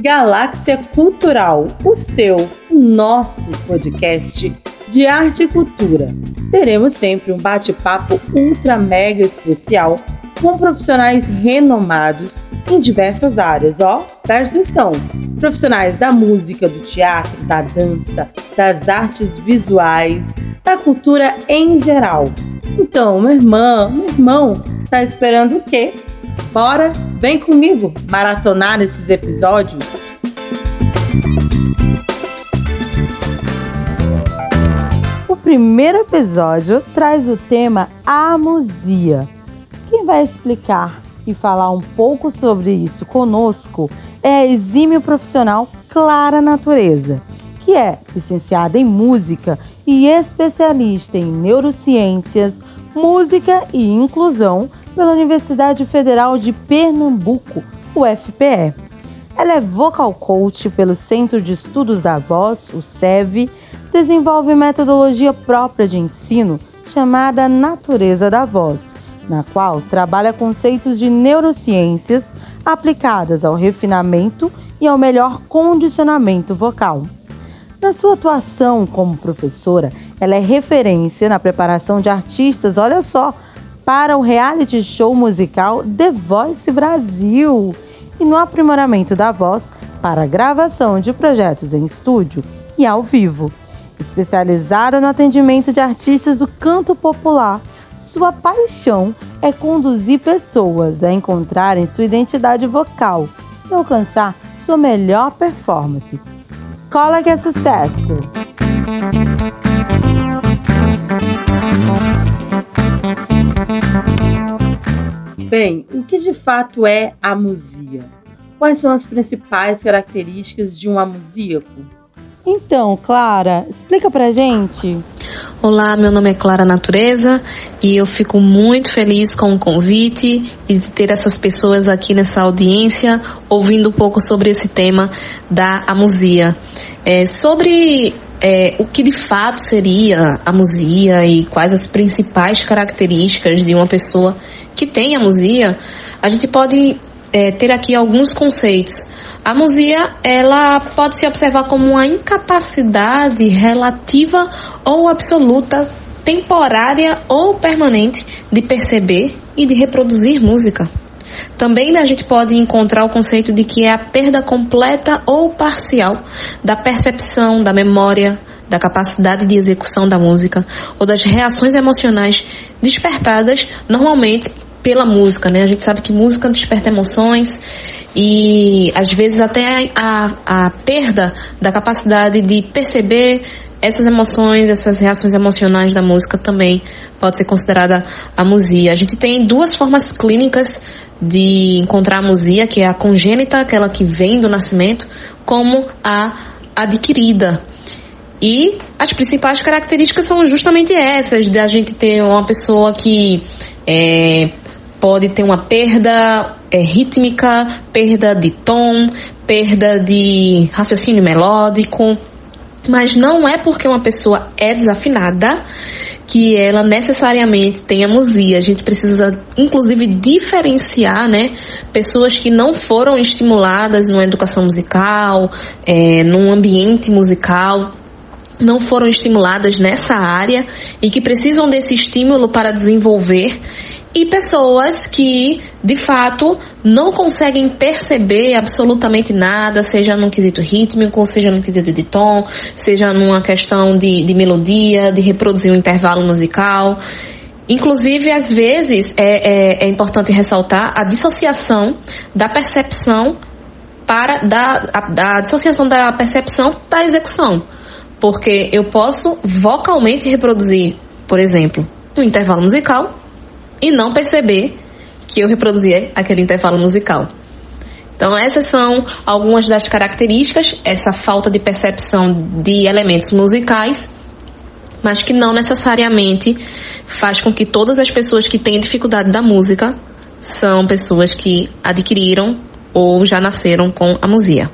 Galáxia Cultural, o seu, o nosso podcast de arte e cultura. Teremos sempre um bate-papo ultra mega especial com profissionais renomados em diversas áreas, ó. Presta atenção. Profissionais da música, do teatro, da dança, das artes visuais, da cultura em geral. Então, minha irmã, meu irmão, tá esperando o quê? Bora, vem comigo maratonar esses episódios. O primeiro episódio traz o tema Amusia. Quem vai explicar e falar um pouco sobre isso conosco é a exímio profissional Clara Natureza, que é licenciada em música e especialista em neurociências, música e inclusão pela Universidade Federal de Pernambuco, UFPE. Ela é vocal coach pelo Centro de Estudos da Voz, o SEV, desenvolve metodologia própria de ensino chamada Natureza da Voz, na qual trabalha conceitos de neurociências aplicadas ao refinamento e ao melhor condicionamento vocal. Na sua atuação como professora, ela é referência na preparação de artistas, olha só, para o reality show musical The Voice Brasil e no aprimoramento da voz para gravação de projetos em estúdio e ao vivo. Especializada no atendimento de artistas do canto popular, sua paixão é conduzir pessoas a encontrarem sua identidade vocal e alcançar sua melhor performance. Cola que é sucesso! Bem, o que de fato é amusia? Quais são as principais características de um amusíaco? Então, Clara, explica pra gente. Olá, meu nome é Clara Natureza e eu fico muito feliz com o convite e de ter essas pessoas aqui nessa audiência ouvindo um pouco sobre esse tema da amusia. É, sobre é, o que de fato seria a musia e quais as principais características de uma pessoa que tem a musia, a gente pode é, ter aqui alguns conceitos. A musia, ela pode se observar como uma incapacidade relativa ou absoluta, temporária ou permanente de perceber e de reproduzir música. Também a gente pode encontrar o conceito de que é a perda completa ou parcial da percepção, da memória, da capacidade de execução da música ou das reações emocionais despertadas normalmente pela música, né? A gente sabe que música desperta emoções e às vezes até a, a perda da capacidade de perceber essas emoções, essas reações emocionais da música também pode ser considerada amusia. A gente tem duas formas clínicas de encontrar amusia, que é a congênita, aquela que vem do nascimento, como a adquirida. E as principais características são justamente essas, de a gente ter uma pessoa que é, pode ter uma perda é, rítmica, perda de tom, perda de raciocínio melódico, mas não é porque uma pessoa é desafinada que ela necessariamente tem amusia. A gente precisa, inclusive, diferenciar, né, pessoas que não foram estimuladas numa educação musical, é, num ambiente musical, não foram estimuladas nessa área e que precisam desse estímulo para desenvolver e pessoas que, de fato, não conseguem perceber absolutamente nada, seja num quesito rítmico, seja num quesito de tom, seja numa questão de, de melodia, de reproduzir um intervalo musical. Inclusive, às vezes, é, é, é importante ressaltar a dissociação da percepção para da, a, da dissociação da percepção da execução. Porque eu posso vocalmente reproduzir, por exemplo, um intervalo musical e não perceber que eu reproduzia aquele intervalo musical. Então, essas são algumas das características, essa falta de percepção de elementos musicais, mas que não necessariamente faz com que todas as pessoas que têm dificuldade da música são pessoas que adquiriram ou já nasceram com a musia.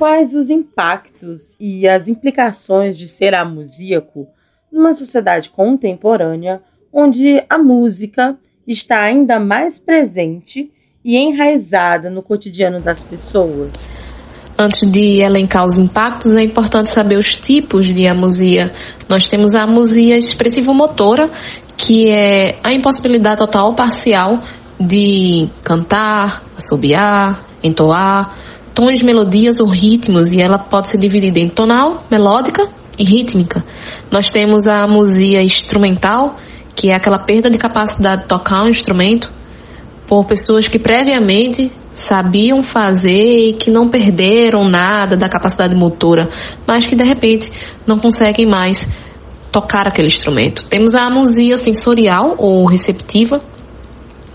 Quais os impactos e as implicações de ser amusíaco numa sociedade contemporânea onde a música está ainda mais presente e enraizada no cotidiano das pessoas? Antes de elencar os impactos, é importante saber os tipos de amusia. Nós temos a amusia expressivo-motora, que é a impossibilidade total ou parcial de cantar, assobiar, entoar, tons, melodias ou ritmos, e ela pode ser dividida em tonal, melódica e rítmica. Nós temos a amusia instrumental, que é aquela perda de capacidade de tocar um instrumento por pessoas que previamente sabiam fazer e que não perderam nada da capacidade motora, mas que de repente não conseguem mais tocar aquele instrumento. Temos a amusia sensorial ou receptiva,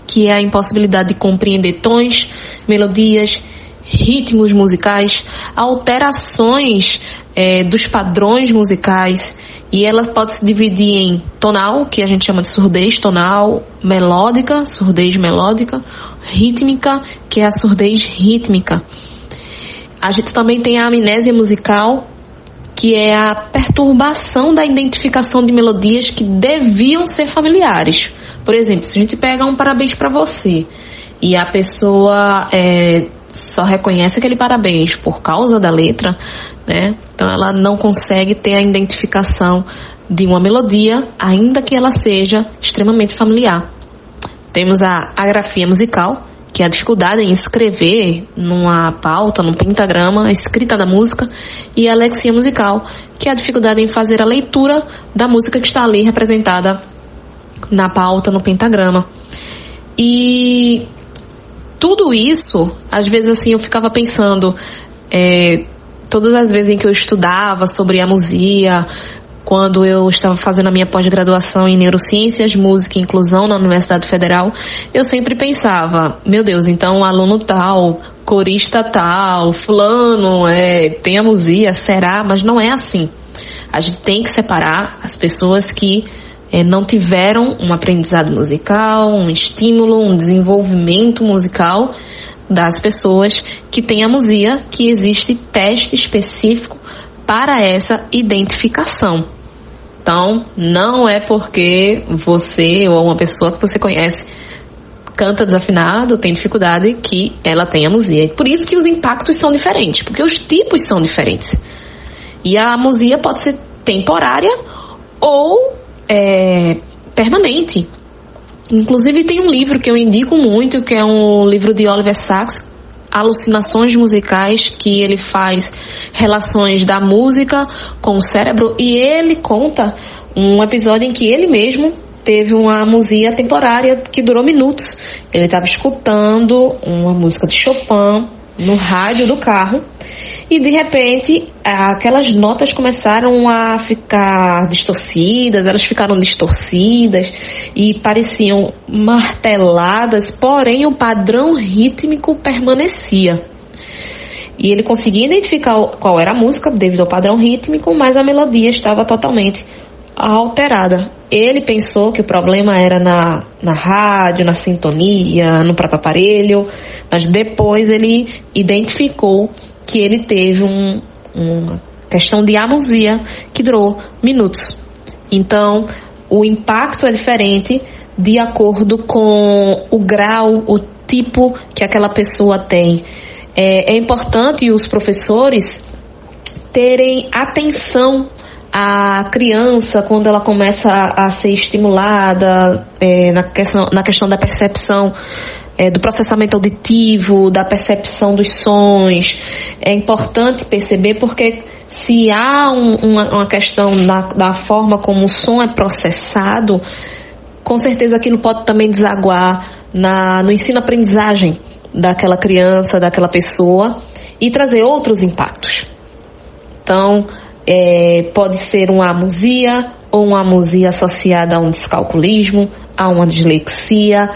que é a impossibilidade de compreender tons, melodias, ritmos musicais, alterações é, dos padrões musicais e ela pode se dividir em tonal, que a gente chama de surdez tonal, melódica, surdez melódica, rítmica, que é a surdez rítmica. A gente também tem a amnésia musical, que é a perturbação da identificação de melodias que deviam ser familiares. Por exemplo, se a gente pega um parabéns para você e a pessoa é, só reconhece aquele parabéns por causa da letra, né? Então ela não consegue ter a identificação de uma melodia, ainda que ela seja extremamente familiar. Temos a agrafia musical, que é a dificuldade em escrever numa pauta, num pentagrama, a escrita da música, e a lexia musical, que é a dificuldade em fazer a leitura da música que está ali representada na pauta, no pentagrama. E tudo isso, às vezes assim, eu ficava pensando, é, todas as vezes em que eu estudava sobre a musia, quando eu estava fazendo a minha pós-graduação em neurociências, música e inclusão na Universidade Federal, eu sempre pensava, meu Deus, então aluno tal, corista tal, fulano, é, tem a musia, será? Mas não é assim. A gente tem que separar as pessoas que é, não tiveram um aprendizado musical, um estímulo, um desenvolvimento musical das pessoas que têm amusia, que existe teste específico para essa identificação. Então, não é porque você ou uma pessoa que você conhece canta desafinado, tem dificuldade, que ela tem amusia. Por isso que os impactos são diferentes, porque os tipos são diferentes. E a amusia pode ser temporária ou é, permanente. Inclusive tem um livro que eu indico muito, que é um livro de Oliver Sacks, Alucinações musicais, que ele faz relações da música com o cérebro e ele conta um episódio em que ele mesmo teve uma amusia temporária que durou minutos. Ele estava escutando uma música de Chopin no rádio do carro e de repente aquelas notas começaram a ficar distorcidas, elas ficaram distorcidas e pareciam marteladas, porém o padrão rítmico permanecia. E ele conseguia identificar qual era a música devido ao padrão rítmico, mas a melodia estava totalmente alterada. Ele pensou que o problema era na, na rádio, na sintonia, no próprio aparelho, mas depois ele identificou que ele teve um, uma questão de amusia que durou minutos. Então, o impacto é diferente de acordo com o grau, o tipo que aquela pessoa tem. É, é importante os professores terem atenção à criança quando ela começa a, a ser estimulada é, na, questão, na questão da percepção é, do processamento auditivo, da percepção dos sons. É importante perceber porque se há um, uma, uma, questão na, da forma como o som é processado, com certeza aquilo pode também desaguar na, no ensino-aprendizagem daquela criança, daquela pessoa e trazer outros impactos. Então, é, pode ser uma amusia ou uma amusia associada a um descalculismo, a uma dislexia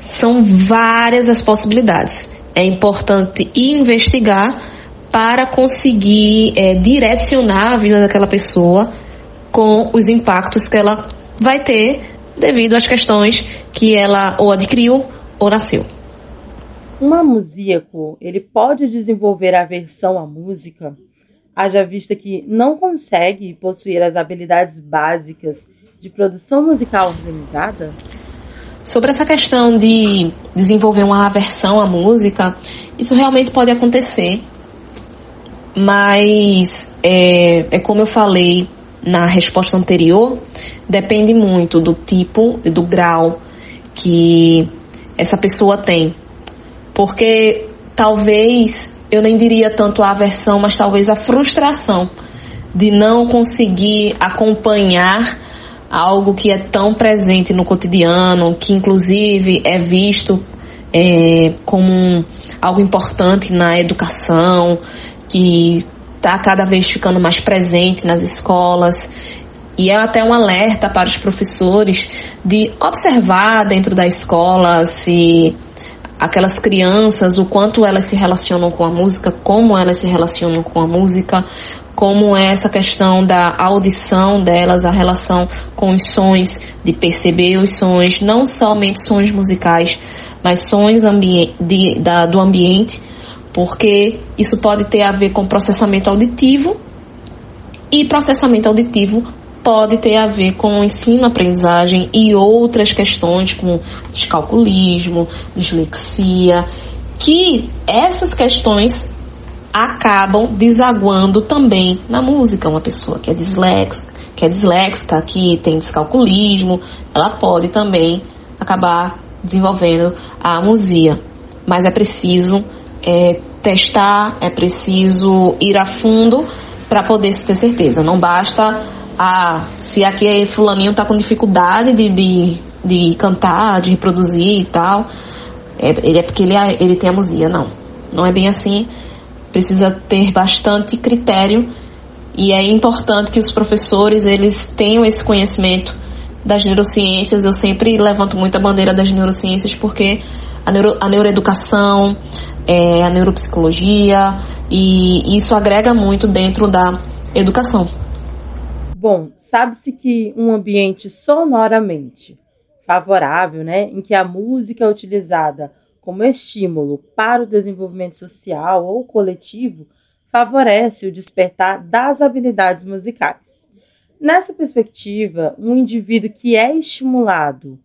são várias as possibilidades. É importante investigar para conseguir é, direcionar a vida daquela pessoa com os impactos que ela vai ter devido às questões que ela ou adquiriu ou nasceu. Um amusíaco, ele pode desenvolver aversão à música, haja vista que não consegue possuir as habilidades básicas de produção musical organizada? Sobre essa questão de desenvolver uma aversão à música, isso realmente pode acontecer, mas é, é como eu falei na resposta anterior, depende muito do tipo e do grau que essa pessoa tem. Porque talvez eu nem diria tanto a aversão, mas talvez a frustração de não conseguir acompanhar algo que é tão presente no cotidiano, que inclusive é visto é, como algo importante na educação, que está cada vez ficando mais presente nas escolas. E é até um alerta para os professores de observar dentro da escola se aquelas crianças, o quanto elas se relacionam com a música, como elas se relacionam com a música, como é essa questão da audição delas, a relação com os sons, de perceber os sons, não somente sons musicais, mas sons ambi de, da, do ambiente, porque isso pode ter a ver com processamento auditivo e processamento auditivo pode ter a ver com ensino-aprendizagem e outras questões como descalculismo, dislexia, que essas questões acabam desaguando também na música. Uma pessoa que é disléxica, que é disléxica, que tem descalculismo, ela pode também acabar desenvolvendo a amusia. Mas é preciso é, testar, é preciso ir a fundo para poder ter certeza. Não basta ah, se aqui fulaninho está com dificuldade de, de, de cantar, de reproduzir e tal, é, ele é porque ele, é, ele tem amusia. Não, não é bem assim. Precisa ter bastante critério e é importante que os professores eles tenham esse conhecimento das neurociências. Eu sempre levanto muito a bandeira das neurociências porque a, neuro, a neuroeducação, é, a neuropsicologia e isso agrega muito dentro da educação. Bom, sabe-se que um ambiente sonoramente favorável, né, em que a música é utilizada como estímulo para o desenvolvimento social ou coletivo, favorece o despertar das habilidades musicais. Nessa perspectiva, um indivíduo que é estimulado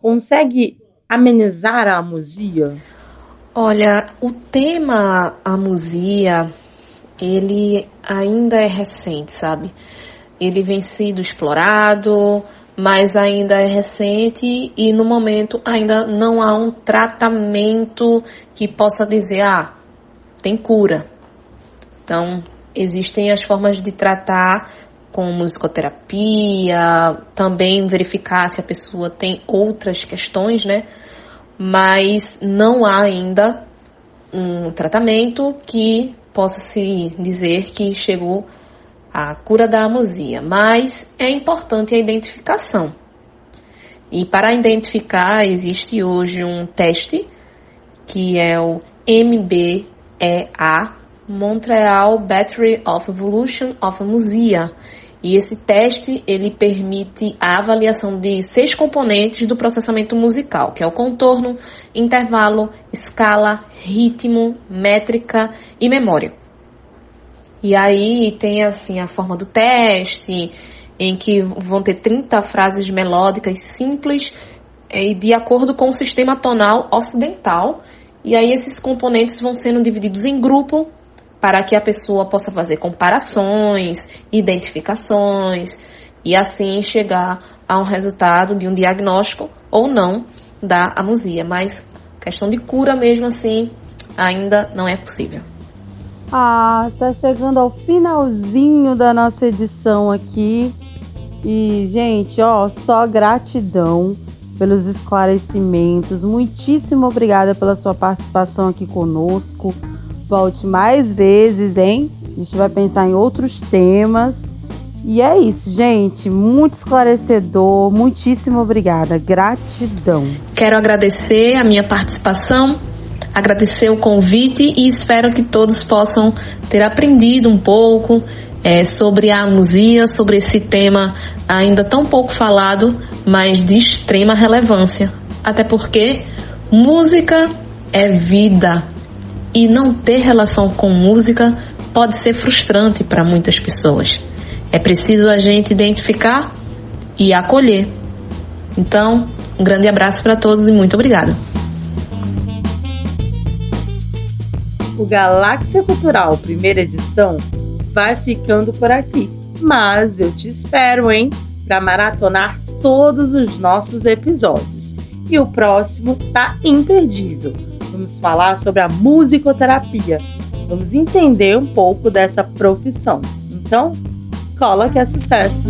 consegue amenizar a amusia? Olha, o tema amusia, ele ainda é recente, sabe? Ele vem sido explorado, mas ainda é recente e no momento ainda não há um tratamento que possa dizer, ah, tem cura. Então, existem as formas de tratar com musicoterapia, também verificar se a pessoa tem outras questões, né? Mas não há ainda um tratamento que possa se dizer que chegou a cura da amusia, mas é importante a identificação. E para identificar, existe hoje um teste que é o MBEA, Montreal Battery of Evolution of Amusia. E esse teste ele permite a avaliação de seis componentes do processamento musical, que é o contorno, intervalo, escala, ritmo, métrica e memória. E aí tem assim a forma do teste, em que vão ter 30 frases melódicas simples e de acordo com o sistema tonal ocidental. E aí esses componentes vão sendo divididos em grupo para que a pessoa possa fazer comparações, identificações e assim chegar a um resultado de um diagnóstico ou não da amusia. Mas questão de cura mesmo assim ainda não é possível. Ah, tá chegando ao finalzinho da nossa edição aqui. E, gente, ó, só gratidão pelos esclarecimentos. Muitíssimo obrigada pela sua participação aqui conosco. Volte mais vezes, hein? A gente vai pensar em outros temas. E é isso, gente. Muito esclarecedor. Muitíssimo obrigada. Gratidão. Quero agradecer a minha participação agradecer o convite e espero que todos possam ter aprendido um pouco é, sobre a amusia, sobre esse tema ainda tão pouco falado, mas de extrema relevância. Até porque música é vida e não ter relação com música pode ser frustrante para muitas pessoas. É preciso a gente identificar e acolher. Então, Um grande abraço para todos e muito obrigada. O Galáxia Cultural, primeira edição, vai ficando por aqui. Mas eu te espero, hein, para maratonar todos os nossos episódios. E o próximo tá imperdível. Vamos falar sobre a musicoterapia. Vamos entender um pouco dessa profissão. Então, cola que é sucesso!